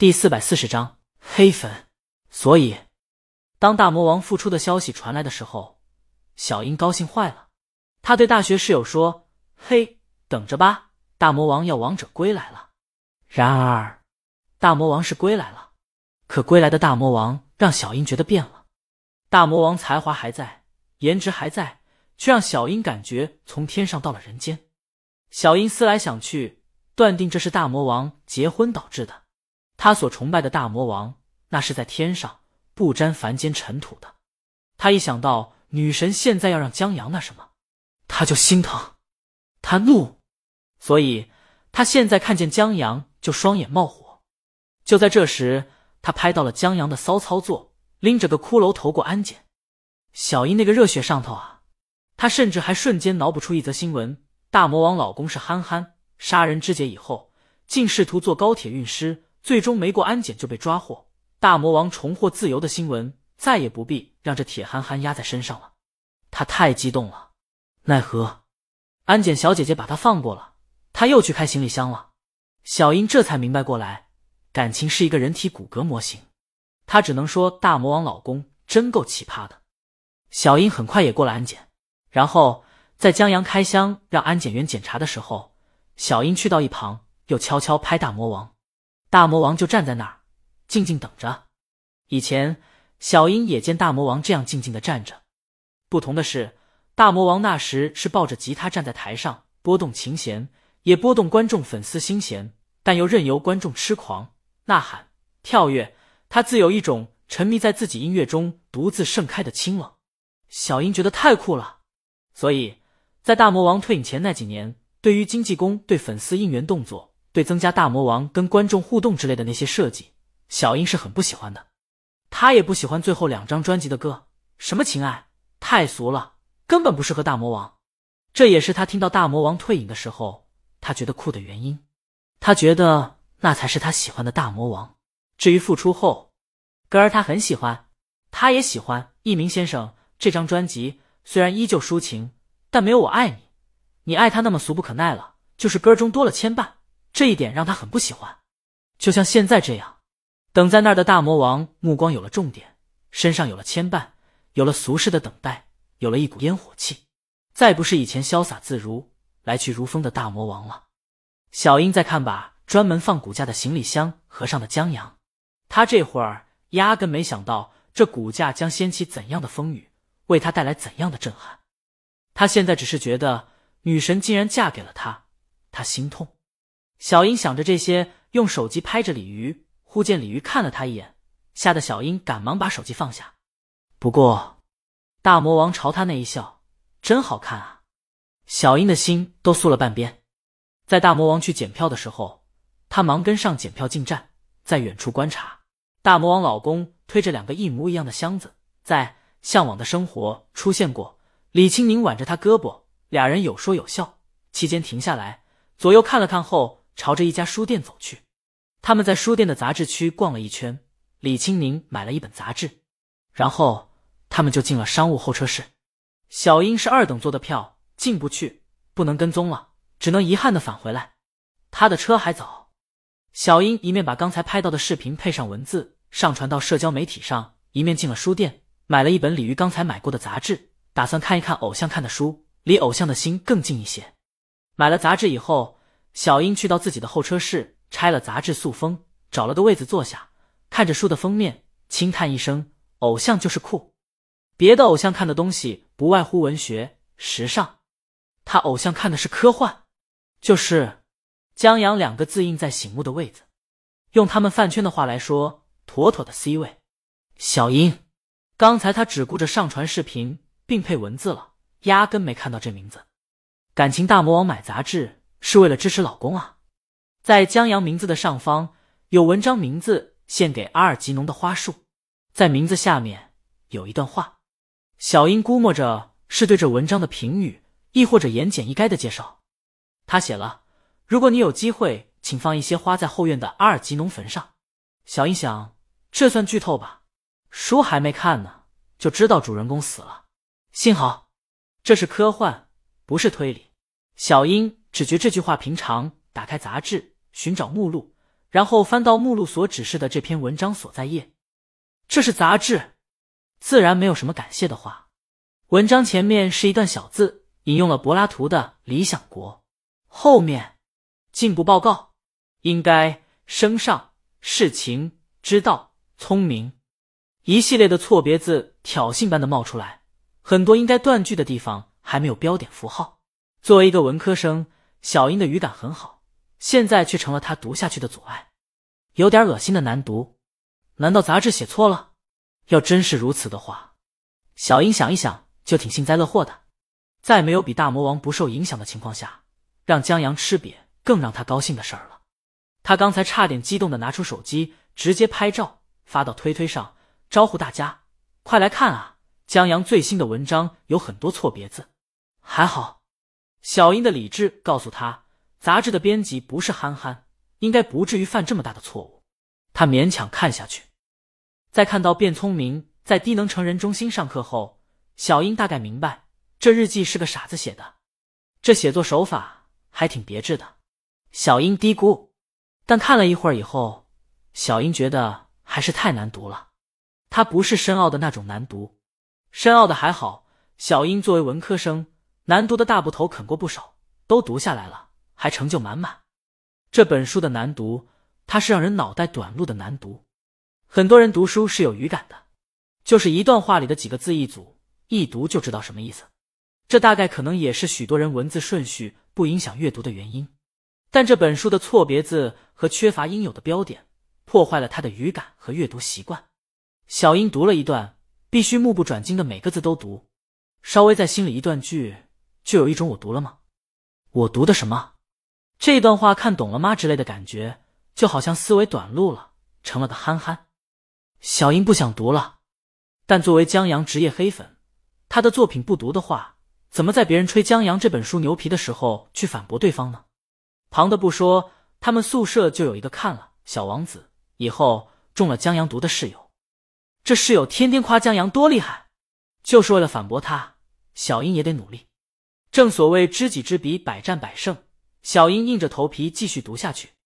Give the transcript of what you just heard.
第四百四十章黑粉。所以，当大魔王复出的消息传来的时候，小樱高兴坏了。他对大学室友说：“嘿，等着吧，大魔王要王者归来了。”然而，大魔王是归来了，可归来的大魔王让小樱觉得变了。大魔王才华还在，颜值还在，却让小樱感觉从天上到了人间。小樱思来想去，断定这是大魔王结婚导致的。他所崇拜的大魔王，那是在天上不沾凡间尘土的。他一想到女神现在要让江阳那什么，他就心疼，他怒，所以他现在看见江阳就双眼冒火。就在这时，他拍到了江阳的骚操作，拎着个骷髅头过安检。小英那个热血上头啊！他甚至还瞬间脑补出一则新闻：大魔王老公是憨憨，杀人肢解以后，竟试图坐高铁运尸。最终没过安检就被抓获，大魔王重获自由的新闻再也不必让这铁憨憨压在身上了。他太激动了，奈何安检小姐姐把他放过了，他又去开行李箱了。小英这才明白过来，感情是一个人体骨骼模型。她只能说大魔王老公真够奇葩的。小英很快也过了安检，然后在江阳开箱让安检员检查的时候，小英去到一旁又悄悄拍大魔王。大魔王就站在那儿，静静等着。以前小英也见大魔王这样静静的站着，不同的是，大魔王那时是抱着吉他站在台上，拨动琴弦，也拨动观众粉丝心弦，但又任由观众痴狂、呐喊、跳跃。他自有一种沉迷在自己音乐中独自盛开的清冷。小英觉得太酷了，所以在大魔王退隐前那几年，对于经纪公对粉丝应援动作。对增加大魔王跟观众互动之类的那些设计，小英是很不喜欢的。他也不喜欢最后两张专辑的歌，什么情爱太俗了，根本不适合大魔王。这也是他听到大魔王退隐的时候，他觉得酷的原因。他觉得那才是他喜欢的大魔王。至于复出后，歌儿他很喜欢，他也喜欢《一鸣先生》这张专辑，虽然依旧抒情，但没有我爱你，你爱他那么俗不可耐了，就是歌中多了牵绊。这一点让他很不喜欢，就像现在这样，等在那儿的大魔王目光有了重点，身上有了牵绊，有了俗世的等待，有了一股烟火气，再不是以前潇洒自如、来去如风的大魔王了。小英在看把专门放骨架的行李箱合上的江阳，他这会儿压根没想到这骨架将掀起怎样的风雨，为他带来怎样的震撼。他现在只是觉得女神竟然嫁给了他，他心痛。小英想着这些，用手机拍着鲤鱼，忽见鲤鱼看了他一眼，吓得小英赶忙把手机放下。不过，大魔王朝他那一笑，真好看啊！小英的心都酥了半边。在大魔王去检票的时候，他忙跟上检票进站，在远处观察。大魔王老公推着两个一模一样的箱子，在《向往的生活》出现过。李青宁挽着他胳膊，俩人有说有笑，期间停下来，左右看了看后。朝着一家书店走去，他们在书店的杂志区逛了一圈。李青宁买了一本杂志，然后他们就进了商务候车室。小英是二等座的票，进不去，不能跟踪了，只能遗憾的返回来。他的车还早。小英一面把刚才拍到的视频配上文字上传到社交媒体上，一面进了书店，买了一本李鱼刚才买过的杂志，打算看一看偶像看的书，离偶像的心更近一些。买了杂志以后。小英去到自己的候车室，拆了杂志塑封，找了个位子坐下，看着书的封面，轻叹一声：“偶像就是酷。”别的偶像看的东西不外乎文学、时尚，他偶像看的是科幻，就是“江阳”两个字印在醒目的位子，用他们饭圈的话来说，妥妥的 C 位。小英，刚才他只顾着上传视频并配文字了，压根没看到这名字。感情大魔王买杂志。是为了支持老公啊！在江阳名字的上方有文章名字献给阿尔吉农的花束，在名字下面有一段话。小英估摸着是对这文章的评语，亦或者言简意赅的介绍。他写了：“如果你有机会，请放一些花在后院的阿尔吉农坟上。”小英想，这算剧透吧？书还没看呢，就知道主人公死了。幸好这是科幻，不是推理。小英。只觉这句话平常，打开杂志寻找目录，然后翻到目录所指示的这篇文章所在页。这是杂志，自然没有什么感谢的话。文章前面是一段小字，引用了柏拉图的《理想国》，后面进步报告，应该升上事情知道聪明，一系列的错别字挑衅般的冒出来，很多应该断句的地方还没有标点符号。作为一个文科生，小英的语感很好，现在却成了他读下去的阻碍，有点恶心的难读。难道杂志写错了？要真是如此的话，小英想一想。就挺幸灾乐祸的，再没有比大魔王不受影响的情况下，让江阳吃瘪更让他高兴的事儿了。他刚才差点激动的拿出手机，直接拍照发到推推上，招呼大家快来看啊！江阳最新的文章有很多错别字，还好小英的理智告诉他，杂志的编辑不是憨憨，应该不至于犯这么大的错误。他勉强看下去，在看到变聪明在低能成人中心上课后。小英大概明白，这日记是个傻子写的，这写作手法还挺别致的。小英嘀咕，但看了一会儿以后，小英觉得还是太难读了。它不是深奥的那种难读，深奥的还好。小英作为文科生，难读的大部头啃过不少，都读下来了，还成就满满。这本书的难读，它是让人脑袋短路的难读。很多人读书是有语感的，就是一段话里的几个字一组。一读就知道什么意思，这大概可能也是许多人文字顺序不影响阅读的原因。但这本书的错别字和缺乏应有的标点，破坏了他的语感和阅读习惯。小英读了一段，必须目不转睛的每个字都读，稍微在心里一断句，就有一种我读了吗？我读的什么？这段话看懂了吗？之类的感觉，就好像思维短路了，成了个憨憨。小英不想读了，但作为江阳职业黑粉。他的作品不读的话，怎么在别人吹江阳这本书牛皮的时候去反驳对方呢？旁的不说，他们宿舍就有一个看了《小王子》以后中了江阳毒的室友，这室友天天夸江阳多厉害，就是为了反驳他。小英也得努力，正所谓知己知彼，百战百胜。小英硬着头皮继续读下去。